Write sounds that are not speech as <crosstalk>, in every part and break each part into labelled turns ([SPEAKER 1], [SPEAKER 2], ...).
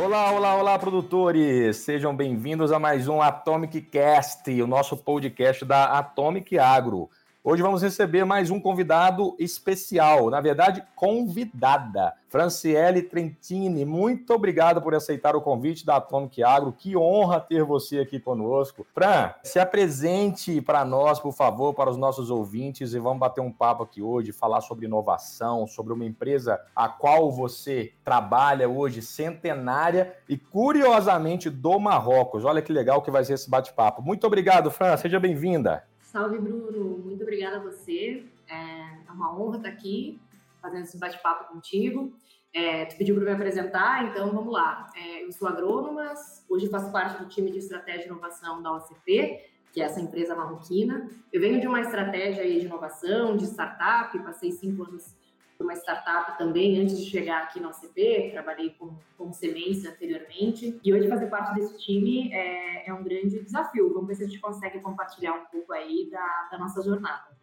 [SPEAKER 1] Olá, olá, olá, produtores! Sejam bem-vindos a mais um Atomic Cast, o nosso podcast da Atomic Agro. Hoje vamos receber mais um convidado especial, na verdade, convidada. Franciele Trentini, muito obrigado por aceitar o convite da Atomic Agro. Que honra ter você aqui conosco. Fran, se apresente para nós, por favor, para os nossos ouvintes e vamos bater um papo aqui hoje, falar sobre inovação, sobre uma empresa a qual você trabalha hoje, centenária e curiosamente do Marrocos. Olha que legal que vai ser esse bate-papo. Muito obrigado, Fran. Seja bem-vinda.
[SPEAKER 2] Salve, Bruno. Muito obrigada a você. É uma honra estar aqui fazendo esse bate-papo contigo. É, tu pediu para me apresentar, então vamos lá. É, eu sou agrônoma, hoje faço parte do time de estratégia e inovação da OCP, que é essa empresa marroquina. Eu venho de uma estratégia de inovação, de startup, passei cinco anos uma startup também antes de chegar aqui na OCP, trabalhei com, com semência anteriormente, e hoje fazer parte desse time é, é um grande desafio. Vamos ver se a gente consegue compartilhar um pouco aí da, da nossa jornada.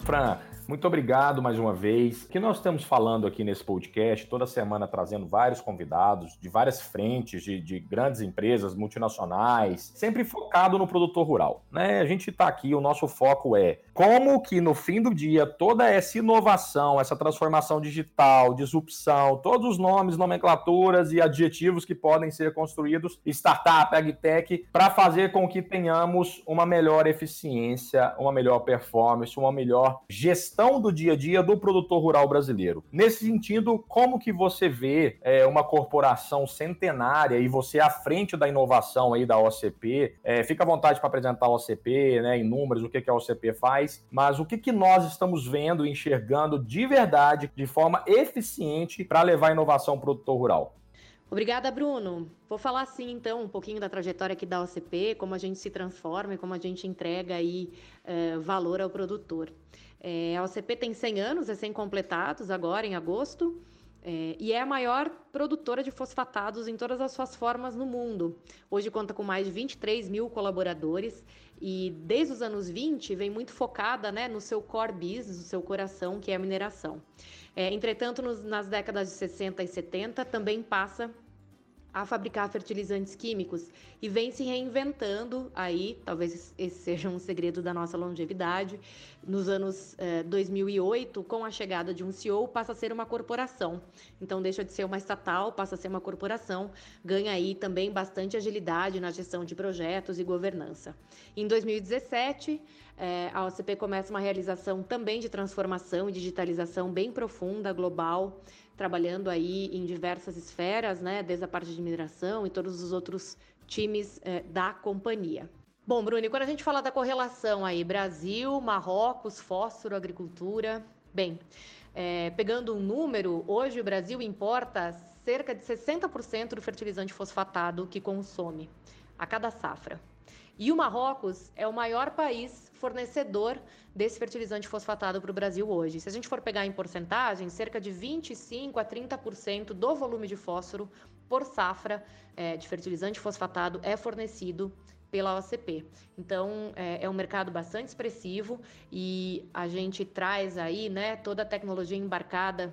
[SPEAKER 1] Fran, muito obrigado mais uma vez. O que nós estamos falando aqui nesse podcast, toda semana trazendo vários convidados de várias frentes, de, de grandes empresas multinacionais, sempre focado no produtor rural. Né? A gente está aqui, o nosso foco é como que no fim do dia toda essa inovação, essa transformação digital, disrupção, todos os nomes, nomenclaturas e adjetivos que podem ser construídos, startup, agtech, para fazer com que tenhamos uma melhor eficiência, uma melhor performance, uma melhor gestão do dia a dia do produtor rural brasileiro. Nesse sentido, como que você vê é, uma corporação centenária e você à frente da inovação aí da OCP? É, fica à vontade para apresentar a OCP, né, em números, o que, que a OCP faz, mas o que, que nós estamos vendo e enxergando de verdade, de forma eficiente, para levar inovação ao produtor rural?
[SPEAKER 3] Obrigada, Bruno. Vou falar assim, então, um pouquinho da trajetória aqui da OCP, como a gente se transforma e como a gente entrega aí uh, valor ao produtor. É, a OCP tem 100 anos, recém-completados agora em agosto, é, e é a maior produtora de fosfatados em todas as suas formas no mundo. Hoje conta com mais de 23 mil colaboradores e desde os anos 20 vem muito focada né, no seu core business, no seu coração, que é a mineração. É, entretanto, nos, nas décadas de 60 e 70 também passa a fabricar fertilizantes químicos e vem se reinventando aí, talvez esse seja um segredo da nossa longevidade. Nos anos eh, 2008, com a chegada de um CEO, passa a ser uma corporação. Então deixa de ser uma estatal, passa a ser uma corporação, ganha aí também bastante agilidade na gestão de projetos e governança. Em 2017, eh, a OCP começa uma realização também de transformação e digitalização bem profunda, global, trabalhando aí em diversas esferas, né, desde a parte de mineração e todos os outros times é, da companhia. Bom, Bruno, quando a gente fala da correlação aí, Brasil, Marrocos, fósforo, agricultura, bem, é, pegando um número, hoje o Brasil importa cerca de 60% do fertilizante fosfatado que consome a cada safra. E o Marrocos é o maior país fornecedor desse fertilizante fosfatado para o Brasil hoje. Se a gente for pegar em porcentagem, cerca de 25 a 30% do volume de fósforo por safra é, de fertilizante fosfatado é fornecido pela OCP. Então é, é, um mercado bastante expressivo e a gente traz aí né, toda a tecnologia embarcada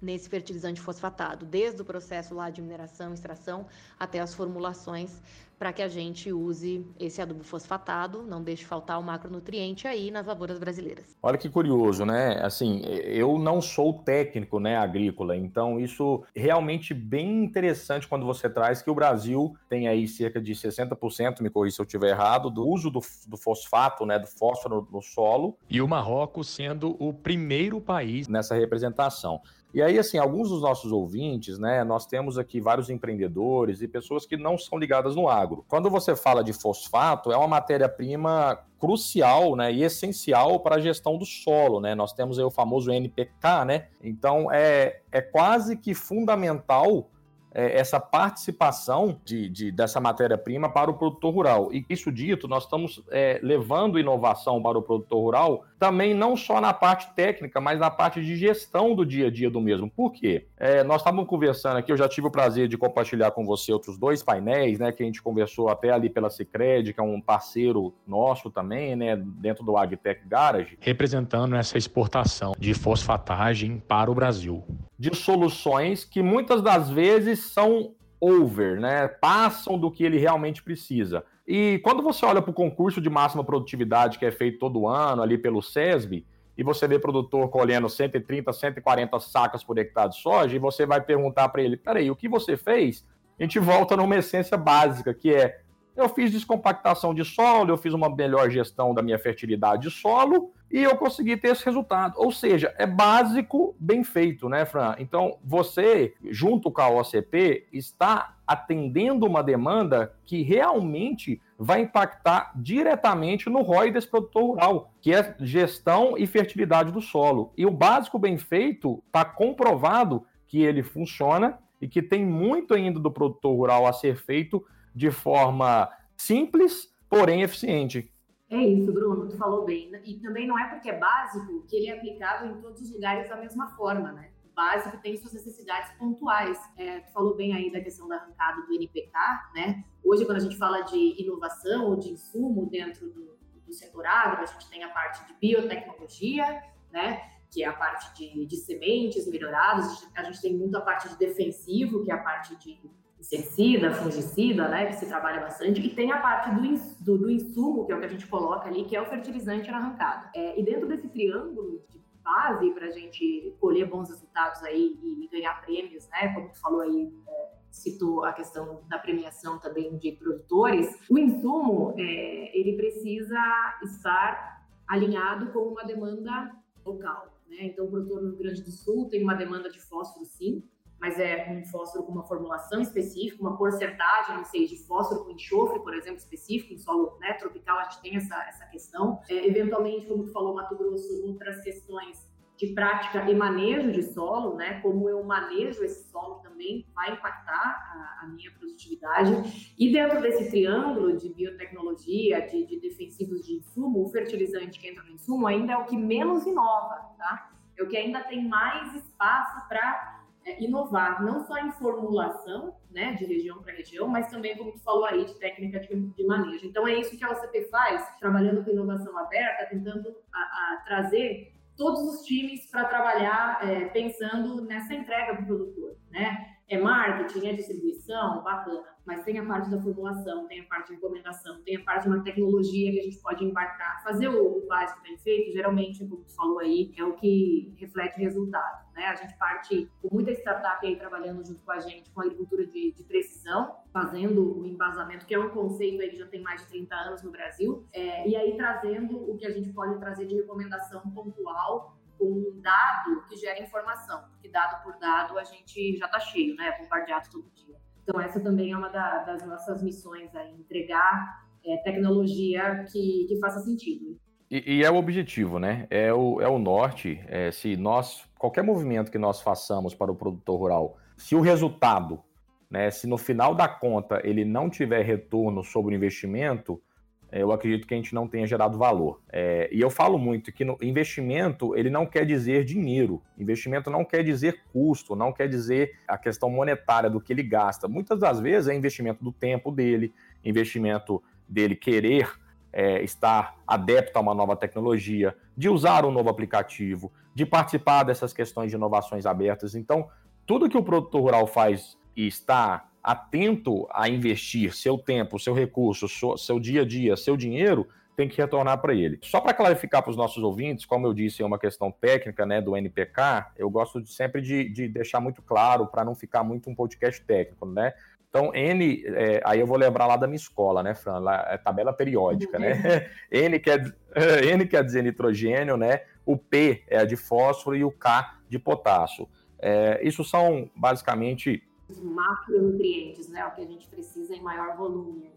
[SPEAKER 3] nesse fertilizante fosfatado, desde o processo lá de mineração, extração, até as formulações, para que a gente use esse adubo fosfatado, não deixe faltar o macronutriente aí nas lavouras brasileiras.
[SPEAKER 1] Olha que curioso, né? Assim, eu não sou técnico, né, agrícola, então isso realmente bem interessante quando você traz que o Brasil tem aí cerca de 60%, me corrija se eu estiver errado, do uso do, do fosfato, né, do fósforo no solo.
[SPEAKER 4] E o Marrocos sendo o primeiro país
[SPEAKER 1] nessa representação. E aí, assim, alguns dos nossos ouvintes, né, nós temos aqui vários empreendedores e pessoas que não são ligadas no agro. Quando você fala de fosfato, é uma matéria-prima crucial, né, e essencial para a gestão do solo, né? Nós temos aí o famoso NPK, né? Então, é, é quase que fundamental é, essa participação de, de dessa matéria-prima para o produtor rural. E isso dito, nós estamos é, levando inovação para o produtor rural também não só na parte técnica, mas na parte de gestão do dia a dia do mesmo. Por quê? É, nós estávamos conversando aqui, eu já tive o prazer de compartilhar com você outros dois painéis, né, que a gente conversou até ali pela Cicred, que é um parceiro nosso também, né, dentro do AgTech Garage.
[SPEAKER 4] Representando essa exportação de fosfatagem para o Brasil.
[SPEAKER 1] De soluções que muitas das vezes são over, né, passam do que ele realmente precisa. E quando você olha para o concurso de máxima produtividade que é feito todo ano ali pelo SESB, e você vê produtor colhendo 130, 140 sacas por hectare de soja, e você vai perguntar para ele: peraí, o que você fez? A gente volta numa essência básica, que é: eu fiz descompactação de solo, eu fiz uma melhor gestão da minha fertilidade de solo, e eu consegui ter esse resultado. Ou seja, é básico, bem feito, né, Fran? Então, você, junto com a OCP, está atendendo uma demanda que realmente vai impactar diretamente no ROI desse produtor rural, que é gestão e fertilidade do solo. E o básico bem feito está comprovado que ele funciona e que tem muito ainda do produtor rural a ser feito de forma simples, porém eficiente.
[SPEAKER 2] É isso, Bruno, tu falou bem. E também não é porque é básico que ele é aplicável em todos os lugares da mesma forma, né? O básico tem suas necessidades pontuais. É, tu falou bem aí da questão da arrancada do NPK, né? Hoje, quando a gente fala de inovação ou de insumo dentro do, do setor agro, a gente tem a parte de biotecnologia, né? Que é a parte de, de sementes melhoradas. A gente tem muito a parte de defensivo, que é a parte de inseticida, fungicida, né, que se trabalha bastante, e tem a parte do, do, do, insumo, que é o que a gente coloca ali, que é o fertilizante na arrancada. É, e dentro desse triângulo de base para a gente colher bons resultados aí e, e, ganhar prêmios, né, como tu falou aí, é, citou a questão da premiação também de produtores, o insumo, é, ele precisa estar alinhado com uma demanda local, né, então o produtor no Rio Grande do Sul tem uma demanda de fósforo sim, mas é um fósforo com uma formulação específica, uma porcentagem, não sei, de fósforo com enxofre, por exemplo, específico, em solo né, tropical a gente tem essa, essa questão. É, eventualmente, como tu falou, Mato Grosso, outras questões de prática e manejo de solo, né, como eu manejo esse solo também vai impactar a, a minha produtividade. E dentro desse triângulo de biotecnologia, de, de defensivos de insumo, o fertilizante que entra no insumo ainda é o que menos inova, tá? É o que ainda tem mais espaço para inovar, não só em formulação, né, de região para região, mas também, como tu falou aí, de técnica de, de, manejo. Então, é isso que a OCP faz, trabalhando com inovação aberta, tentando a, a trazer todos os times para trabalhar é, pensando nessa entrega para o produtor, né? É marketing, é distribuição, bacana mas tem a parte da formulação, tem a parte de recomendação, tem a parte de uma tecnologia que a gente pode embarcar. Fazer o, básico bem feito, geralmente, como tu falou aí, é o que reflete resultado. Né? A gente parte com muita startup aí trabalhando junto com a gente com a agricultura de, de precisão, fazendo o embasamento, que é um conceito aí que já tem mais de 30 anos no Brasil, é, e aí trazendo o que a gente pode trazer de recomendação pontual um dado que gera informação, porque dado por dado a gente já está cheio, né? Bombardeado todo dia. Então, essa também é uma da, das nossas missões, aí, entregar é, tecnologia que, que faça sentido.
[SPEAKER 1] E, e, é o objetivo, né? É o, é o norte. É, se nós, qualquer movimento que nós façamos para o produtor rural, se o resultado, né, se no final da conta ele não tiver retorno sobre o investimento, eu acredito que a gente não tenha gerado valor. É, e eu falo muito que investimento ele não quer dizer dinheiro, investimento não quer dizer custo, não quer dizer a questão monetária do que ele gasta. Muitas das vezes é investimento do tempo dele, investimento dele querer é, estar adepto a uma nova tecnologia, de usar um novo aplicativo, de participar dessas questões de inovações abertas. Então, tudo que o produtor rural faz e está atento a investir seu tempo, seu recurso, seu dia a dia, seu dinheiro, tem que retornar para ele. Só para clarificar para os nossos ouvintes, como eu disse, é uma questão técnica né, do NPK, eu gosto de, sempre de, de deixar muito claro para não ficar muito um podcast técnico, né? Então, N, é, aí eu vou lembrar lá da minha escola, né, Fran? Lá, é tabela periódica, né? <laughs> N quer, <laughs> N quer dizer nitrogênio, né? O P é de fósforo e o K de potássio. É, isso são basicamente
[SPEAKER 2] macronutrientes, né? O que a gente precisa em maior volume.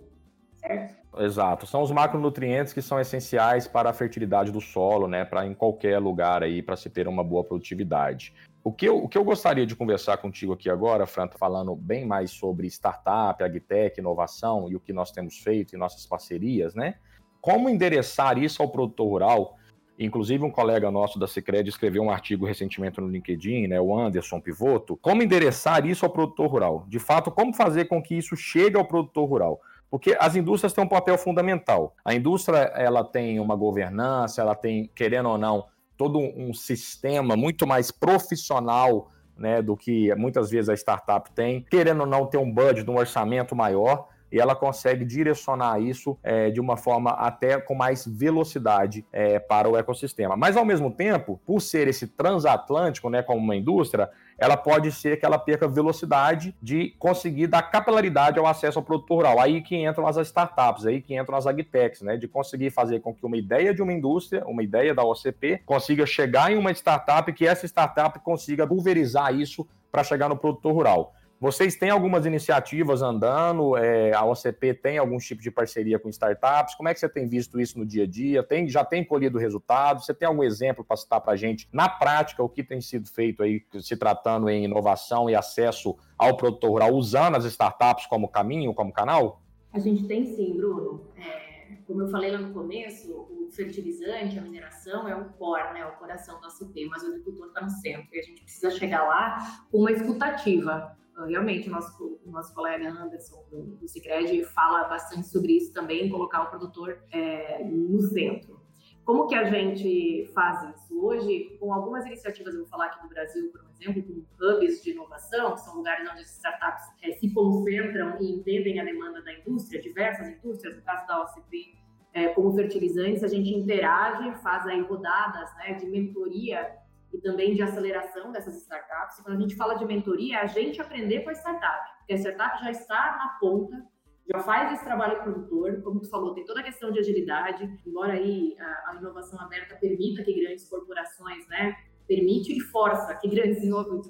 [SPEAKER 2] certo?
[SPEAKER 1] Exato, são os macronutrientes que são essenciais para a fertilidade do solo, né, para em qualquer lugar aí, para se ter uma boa produtividade. O que, eu, o que eu gostaria de conversar contigo aqui agora, Fran, falando bem mais sobre startup, agtech, inovação e o que nós temos feito em nossas parcerias, né? Como endereçar isso ao produtor rural? Inclusive, um colega nosso da Cicred escreveu um artigo recentemente no LinkedIn, né, o Anderson Pivoto, como endereçar isso ao produtor rural? De fato, como fazer com que isso chegue ao produtor rural? Porque as indústrias têm um papel fundamental. A indústria ela tem uma governança, ela tem, querendo ou não, todo um sistema muito mais profissional né, do que muitas vezes a startup tem, querendo ou não ter um budget, um orçamento maior, e ela consegue direcionar isso é, de uma forma até com mais velocidade é, para o ecossistema. Mas, ao mesmo tempo, por ser esse transatlântico, né, como uma indústria, ela pode ser que ela perca velocidade de conseguir dar capilaridade ao acesso ao produto rural. Aí que entram as startups, aí que entram as agtechs, né? De conseguir fazer com que uma ideia de uma indústria, uma ideia da OCP, consiga chegar em uma startup e que essa startup consiga pulverizar isso para chegar no produtor rural. Vocês têm algumas iniciativas andando? É, a OCP tem algum tipo de parceria com startups? Como é que você tem visto isso no dia a dia? Tem, já tem colhido resultados? Você tem algum exemplo para citar para a gente, na prática, o que tem sido feito aí, se tratando em inovação e acesso ao produtor rural, usando as startups como caminho, como canal?
[SPEAKER 2] A gente tem sim, Bruno. É, como eu falei lá no começo, o fertilizante, a mineração é o core, né, o coração do OCP, mas o agricultor está no centro e a gente precisa chegar lá com uma escutativa realmente o nosso, o nosso colega Anderson do, do Cicred fala bastante sobre isso também, colocar o produtor é, no centro. Como que a gente faz isso? Hoje, com algumas iniciativas, eu vou falar aqui do Brasil, por exemplo, com hubs de inovação, que são lugares onde as startups é, se concentram e entendem a demanda da indústria, diversas indústrias, no caso da OCP, é, como fertilizantes, a gente interage, faz aí rodadas né, de mentoria e também de aceleração dessas startups. Quando a gente fala de mentoria, é a gente aprender com a startup, porque a startup já está na ponta, já faz esse trabalho produtor, como tu falou, tem toda a questão de agilidade, embora aí a, a inovação aberta permita que grandes corporações, né, permite e força que grandes,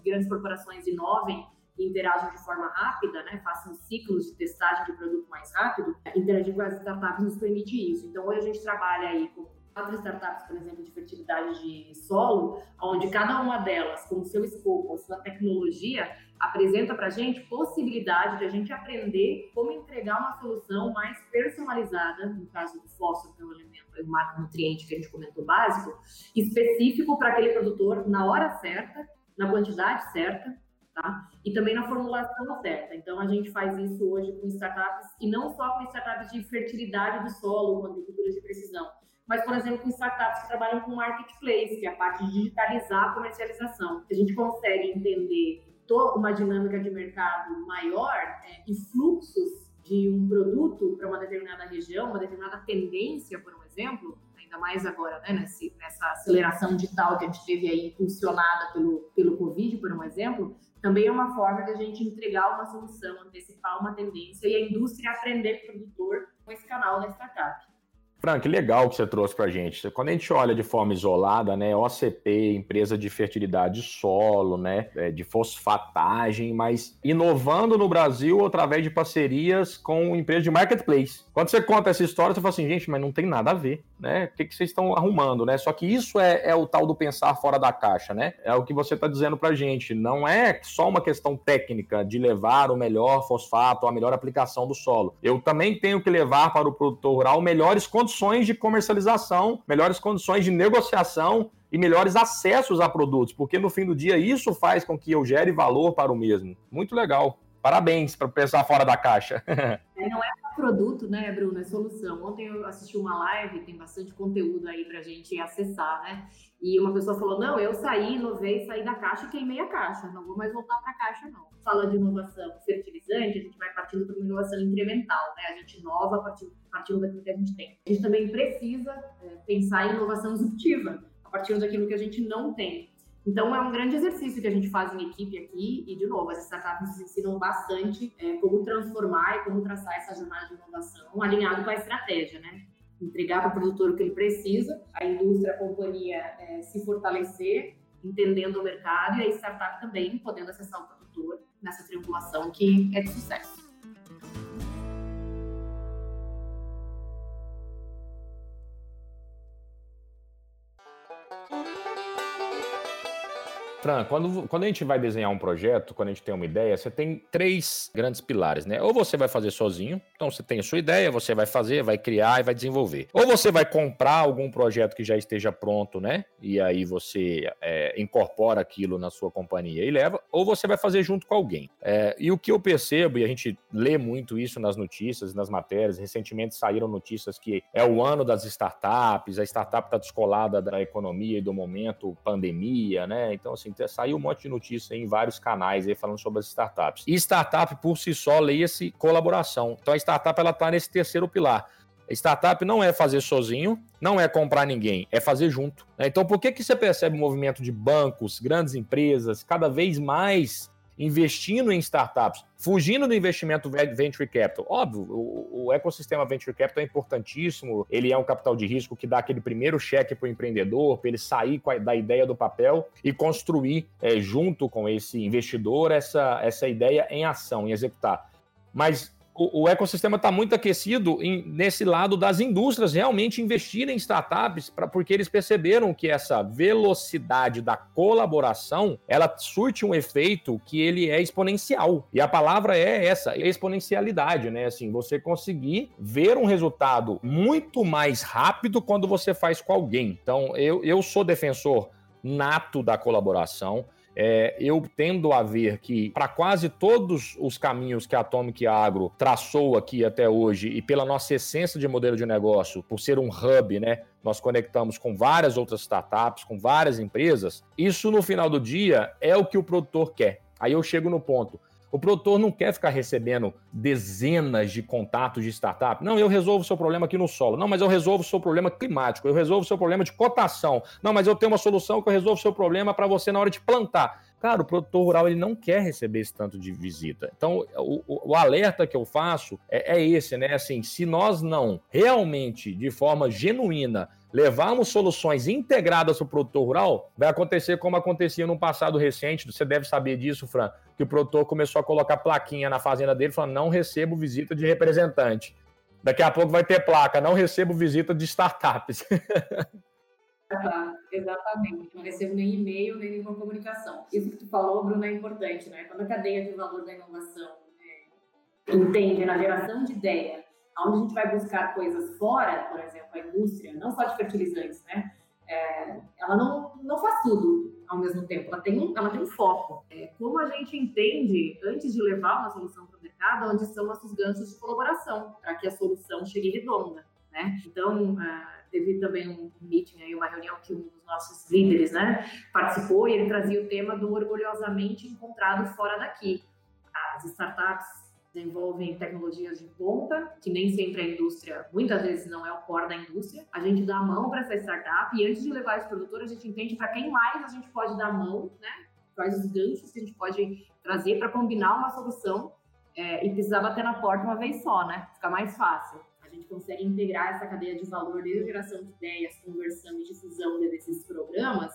[SPEAKER 2] grandes corporações inovem e interajam de forma rápida, né, façam ciclos de testagem de produto mais rápido, interagir com as startups nos permite isso. Então, hoje a gente trabalha aí com quatro startups, por exemplo, de fertilidade de solo, onde cada uma delas, com o seu escopo, a sua tecnologia, apresenta para a gente possibilidade de a gente aprender como entregar uma solução mais personalizada, no caso do fósforo, que é o elemento, o macronutriente que a gente comentou básico, específico para aquele produtor na hora certa, na quantidade certa, tá? E também na formulação certa. Então, a gente faz isso hoje com startups, e não só com startups de fertilidade do solo, com agricultura de precisão, mas, por exemplo, com startups que trabalham com marketplace, que é a parte de digitalizar a comercialização. A gente consegue entender uma dinâmica de mercado maior é, e fluxos de um produto para uma determinada região, uma determinada tendência, por um exemplo, ainda mais agora, né, nesse, nessa aceleração digital que a gente teve aí impulsionada pelo, pelo Covid, por um exemplo, também é uma forma de a gente entregar uma solução, antecipar uma tendência e a indústria aprender produtor com esse canal da startup.
[SPEAKER 1] Frank, legal que você trouxe para a gente. Quando a gente olha de forma isolada, né, OCP, empresa de fertilidade solo, né, é, de fosfatagem, mas inovando no Brasil através de parcerias com empresas de marketplace. Quando você conta essa história, você fala assim, gente, mas não tem nada a ver, né? O que, que vocês estão arrumando, né? Só que isso é, é o tal do pensar fora da caixa, né? É o que você está dizendo para a gente. Não é só uma questão técnica de levar o melhor fosfato, a melhor aplicação do solo. Eu também tenho que levar para o produtor rural melhores condições condições de comercialização, melhores condições de negociação e melhores acessos a produtos, porque no fim do dia isso faz com que eu gere valor para o mesmo. Muito legal. Parabéns para pensar fora da caixa. <laughs>
[SPEAKER 2] É, não é produto, né, Bruno? É solução. Ontem eu assisti uma live, tem bastante conteúdo aí para a gente acessar, né? E uma pessoa falou: Não, eu saí, inovei, saí da caixa e queimei a caixa. Não vou mais voltar para a caixa, não. Fala de inovação fertilizante, a gente vai partindo para uma inovação incremental, né? A gente inova a partir, partindo daquilo que a gente tem. A gente também precisa é, pensar em inovação disruptiva, a partir daquilo que a gente não tem. Então, é um grande exercício que a gente faz em equipe aqui, e, de novo, as startups nos ensinam bastante é, como transformar e como traçar essa jornada de inovação alinhado com a estratégia, né? Entregar para o produtor o que ele precisa, a indústria, a companhia é, se fortalecer, entendendo o mercado, e a startup também podendo acessar o produtor nessa triangulação que é de sucesso.
[SPEAKER 1] Fran, quando, quando a gente vai desenhar um projeto, quando a gente tem uma ideia, você tem três grandes pilares, né? Ou você vai fazer sozinho, então você tem a sua ideia, você vai fazer, vai criar e vai desenvolver. Ou você vai comprar algum projeto que já esteja pronto, né? E aí você é, incorpora aquilo na sua companhia e leva, ou você vai fazer junto com alguém. É, e o que eu percebo, e a gente lê muito isso nas notícias, nas matérias, recentemente saíram notícias que é o ano das startups, a startup está descolada da economia e do momento pandemia, né? Então, assim, saiu um monte de notícia em vários canais aí falando sobre as startups. E startup, por si só, leia-se colaboração. Então, a startup, ela está nesse terceiro pilar. Startup não é fazer sozinho, não é comprar ninguém, é fazer junto. Né? Então, por que, que você percebe o movimento de bancos, grandes empresas, cada vez mais investindo em startups, fugindo do investimento venture capital. Óbvio, o, o, ecossistema venture capital é importantíssimo, ele é um capital de risco que dá aquele primeiro cheque para o empreendedor, para ele sair a, da ideia do papel e construir, é, junto com esse investidor, essa, essa ideia em ação, em executar. Mas o, o ecossistema está muito aquecido em, nesse lado das indústrias realmente investirem em startups, pra, porque eles perceberam que essa velocidade da colaboração ela surte um efeito que ele é exponencial. E a palavra é essa, exponencialidade, né? Assim, você conseguir ver um resultado muito mais rápido quando você faz com alguém. Então, eu, eu sou defensor nato da colaboração. É, eu tendo a ver que, para quase todos os caminhos que a Atomic Agro traçou aqui até hoje, e pela nossa essência de modelo de negócio, por ser um hub, né? Nós conectamos com várias outras startups, com várias empresas. Isso, no final do dia, é o que o produtor quer. Aí eu chego no ponto. O produtor não quer ficar recebendo dezenas de contatos de startup. Não, eu resolvo o seu problema aqui no solo. Não, mas eu resolvo o seu problema climático. Eu resolvo o seu problema de cotação. Não, mas eu tenho uma solução que eu resolvo o seu problema para você na hora de plantar. Cara, o produtor rural ele não quer receber esse tanto de visita. Então, o, o, o alerta que eu faço é, é esse, né? Assim, se nós não realmente, de forma genuína, levarmos soluções integradas para o produtor rural, vai acontecer como acontecia no passado recente. Você deve saber disso, Fran, que o produtor começou a colocar plaquinha na fazenda dele falando: não recebo visita de representante. Daqui a pouco vai ter placa, não recebo visita de startups. <laughs>
[SPEAKER 2] exatamente. Não recebo nem e-mail, nem nenhuma comunicação. Isso que tu falou, Bruno, é importante, né? Quando a cadeia de valor da inovação é, entende na geração de ideia onde a gente vai buscar coisas fora, por exemplo, a indústria, não só de fertilizantes, né? É, ela não, não faz tudo ao mesmo tempo, ela tem um, ela tem um foco. É, como a gente entende, antes de levar uma solução para o mercado, onde são nossos ganchos de colaboração, para que a solução chegue redonda, né? Então, uh, teve também um meeting aí, uma reunião que um dos nossos líderes, né, participou e ele trazia o tema do orgulhosamente encontrado fora daqui. As startups desenvolvem tecnologias de ponta, que nem sempre a indústria, muitas vezes não é o core da indústria. A gente dá a mão para essa startup e antes de levar esse produtor, a gente entende para quem mais a gente pode dar a mão, né? Quais os ganchos que a gente pode trazer para combinar uma solução é, e precisar bater na porta uma vez só, né? Fica mais fácil. A gente consegue integrar essa cadeia de valor desde a geração de ideias, conversão e difusão desses programas,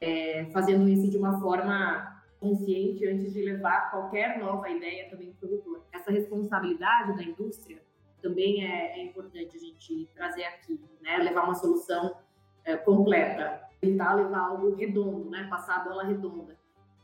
[SPEAKER 2] é, fazendo isso de uma forma consciente antes de levar qualquer nova ideia também para o produtor. Essa responsabilidade da indústria também é, é, importante a gente trazer aqui, né? Levar uma solução é, completa, tentar levar algo redondo, né? Passar a bola redonda,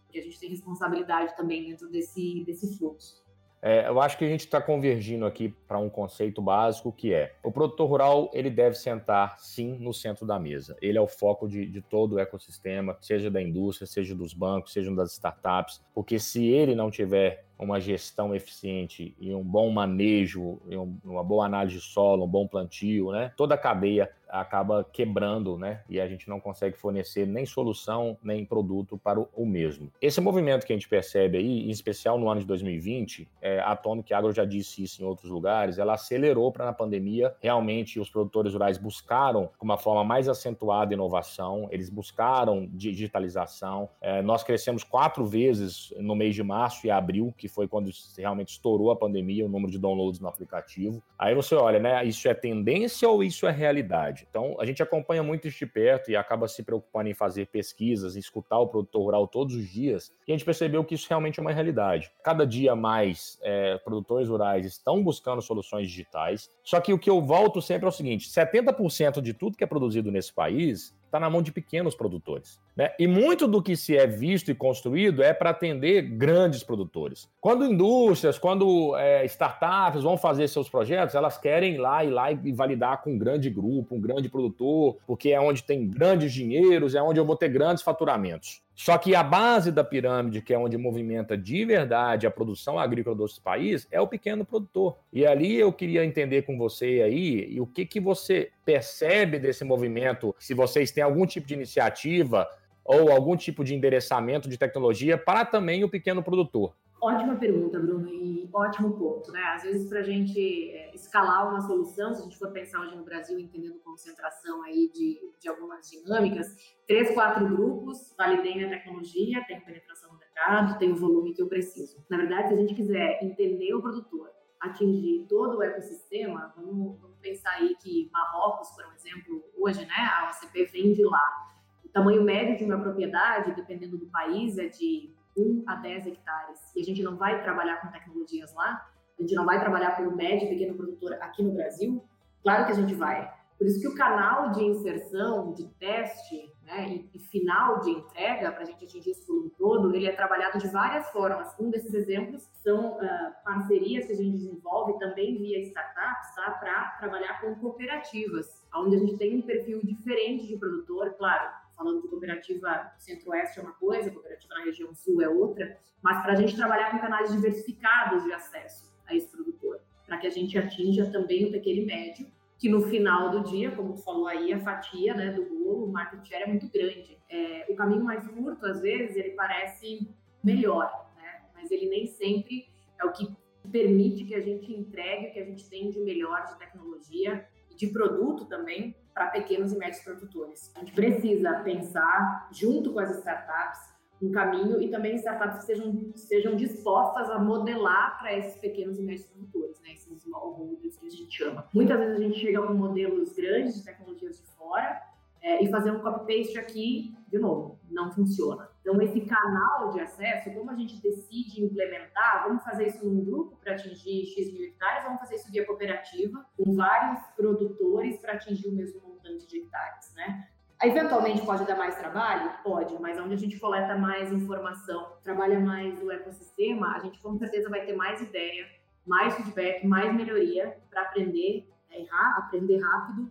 [SPEAKER 2] porque a gente tem responsabilidade também dentro desse, desse fluxo.
[SPEAKER 1] É, eu acho que a gente está convergindo aqui para um conceito básico que é o produtor rural ele deve sentar sim no centro da mesa. Ele é o foco de, de todo o ecossistema, seja da indústria, seja dos bancos, seja das startups, porque se ele não tiver uma gestão eficiente e um bom manejo, uma boa análise de solo, um bom plantio, né? Toda a cadeia acaba quebrando, né? E a gente não consegue fornecer nem solução nem produto para o, mesmo. Esse movimento que a gente percebe aí, em especial no ano de 2020, é, a Atomic Agro já disse isso em outros lugares, ela acelerou para na pandemia. Realmente, os produtores rurais buscaram, uma forma mais acentuada, inovação, eles buscaram digitalização. É, nós crescemos quatro vezes no mês de março e abril, que foi quando realmente estourou a pandemia, o número de downloads no aplicativo. Aí você olha, né? Isso é tendência ou isso é realidade? Então, a gente acompanha muito isso de perto e acaba se preocupando em fazer pesquisas, em escutar o produtor rural todos os dias. E a gente percebeu que isso realmente é uma realidade. Cada dia mais é, produtores rurais estão buscando soluções digitais, Só que o que eu volto sempre é o seguinte: 70% de tudo que é produzido nesse país está na mão de pequenos produtores. Né? E muito do que se é visto e construído é para atender grandes produtores. Quando indústrias, quando é, startups vão fazer seus projetos, elas querem ir lá e lá e validar com um grande grupo, um grande produtor, porque é onde tem grandes dinheiros, é onde eu vou ter grandes faturamentos. Só que a base da pirâmide, que é onde movimenta de verdade a produção agrícola do nosso país, é o pequeno produtor. E ali eu queria entender com você aí e o que, que você percebe desse movimento, se vocês têm algum tipo de iniciativa ou algum tipo de endereçamento de tecnologia para também o pequeno produtor.
[SPEAKER 2] Ótima pergunta, Bruno, e ótimo ponto, né? Às vezes, para a gente é, escalar uma solução, se a gente for pensar hoje no Brasil, entendendo concentração aí de, de algumas dinâmicas, três, quatro grupos, validei minha tecnologia, tenho penetração no mercado, tenho o volume que eu preciso. Na verdade, se a gente quiser entender o produtor, atingir todo o ecossistema, vamos, vamos pensar aí que Marrocos, por exemplo, hoje, né, a OCP vem de lá. O tamanho médio de uma propriedade, dependendo do país, é de 1 a 10 hectares, e a gente não vai trabalhar com tecnologias lá, a gente não vai trabalhar pelo médio e pequeno produtor aqui no Brasil, claro que a gente vai. Por isso que o canal de inserção, de teste né, e, e final de entrega, para a gente atingir esse volume todo, ele é trabalhado de várias formas. Um desses exemplos são uh, parcerias que a gente desenvolve também via startups tá, para trabalhar com cooperativas, onde a gente tem um perfil diferente de produtor, claro, falando de cooperativa centro-oeste é uma coisa, cooperativa na região sul é outra, mas para a gente trabalhar com canais diversificados de acesso a esse produtor, para que a gente atinja também o pequeno e médio, que no final do dia, como tu falou aí, a fatia né, do bolo, o market share é muito grande. É, o caminho mais curto, às vezes, ele parece melhor, né? mas ele nem sempre é o que permite que a gente entregue o que a gente tem de melhor de tecnologia e de produto também para pequenos e médios produtores. A gente precisa pensar, junto com as startups, um caminho e também startups que sejam, sejam dispostas a modelar para esses pequenos e médios produtores, né? esses smallholders que a gente chama. Muitas vezes a gente chega com modelos grandes de tecnologias de fora é, e fazer um copy-paste aqui, de novo, não funciona. Então, esse canal de acesso, como a gente decide implementar, vamos fazer isso num grupo para atingir X mil hectares, vamos fazer isso via cooperativa, com vários produtores para atingir o mesmo montante de hectares, né? Eventualmente pode dar mais trabalho? Pode, mas onde a gente coleta mais informação, trabalha mais o ecossistema, a gente com certeza vai ter mais ideia, mais feedback, mais melhoria para aprender, errar, aprender rápido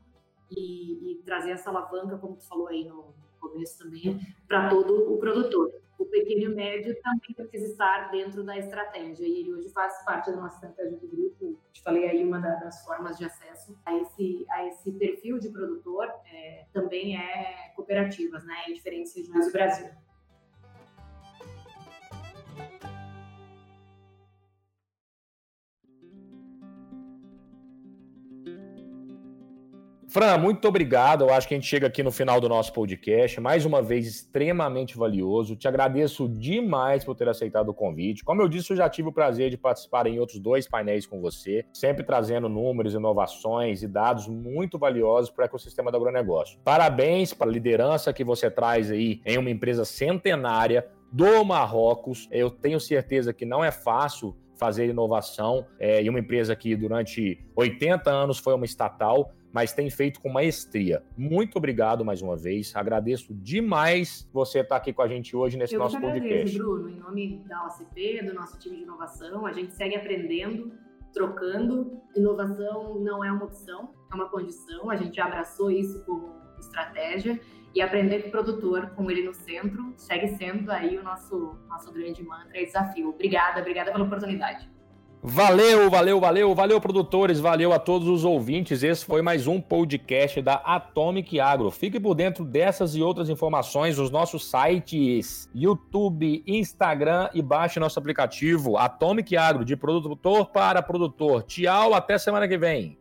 [SPEAKER 2] e, e trazer essa alavanca, como tu falou aí no, começo também, para todo o produtor. O pequeno e médio também precisa estar dentro da estratégia e ele hoje faz parte da nossa estratégia do grupo. Te falei aí uma das formas de acesso a esse, a esse perfil de produtor é, também é cooperativas, né, em diferentes regiões do Brasil.
[SPEAKER 1] Fran, muito obrigado. Eu acho que a gente chega aqui no final do nosso podcast. Mais uma vez, extremamente valioso. Te agradeço demais por ter aceitado o convite. Como eu disse, eu já tive o prazer de participar em outros dois painéis com você, sempre trazendo números, inovações e dados muito valiosos para o ecossistema do agronegócio. Parabéns para a liderança que você traz aí em uma empresa centenária do Marrocos. Eu tenho certeza que não é fácil fazer inovação é, em uma empresa que durante 80 anos foi uma estatal mas tem feito com maestria. Muito obrigado mais uma vez. Agradeço demais você estar aqui com a gente hoje nesse
[SPEAKER 2] Eu
[SPEAKER 1] nosso
[SPEAKER 2] agradeço,
[SPEAKER 1] podcast.
[SPEAKER 2] Bruno, em nome da OCP, do nosso time de inovação, a gente segue aprendendo, trocando. Inovação não é uma opção, é uma condição. A gente abraçou isso como estratégia e aprender com o produtor, com ele no centro, segue sendo aí o nosso nosso grande mantra e desafio. Obrigada, obrigada pela oportunidade.
[SPEAKER 1] Valeu, valeu, valeu, valeu, produtores, valeu a todos os ouvintes. Esse foi mais um podcast da Atomic Agro. Fique por dentro dessas e outras informações nos nossos sites, YouTube, Instagram e baixe nosso aplicativo Atomic Agro, de produtor para produtor. Tchau, até semana que vem.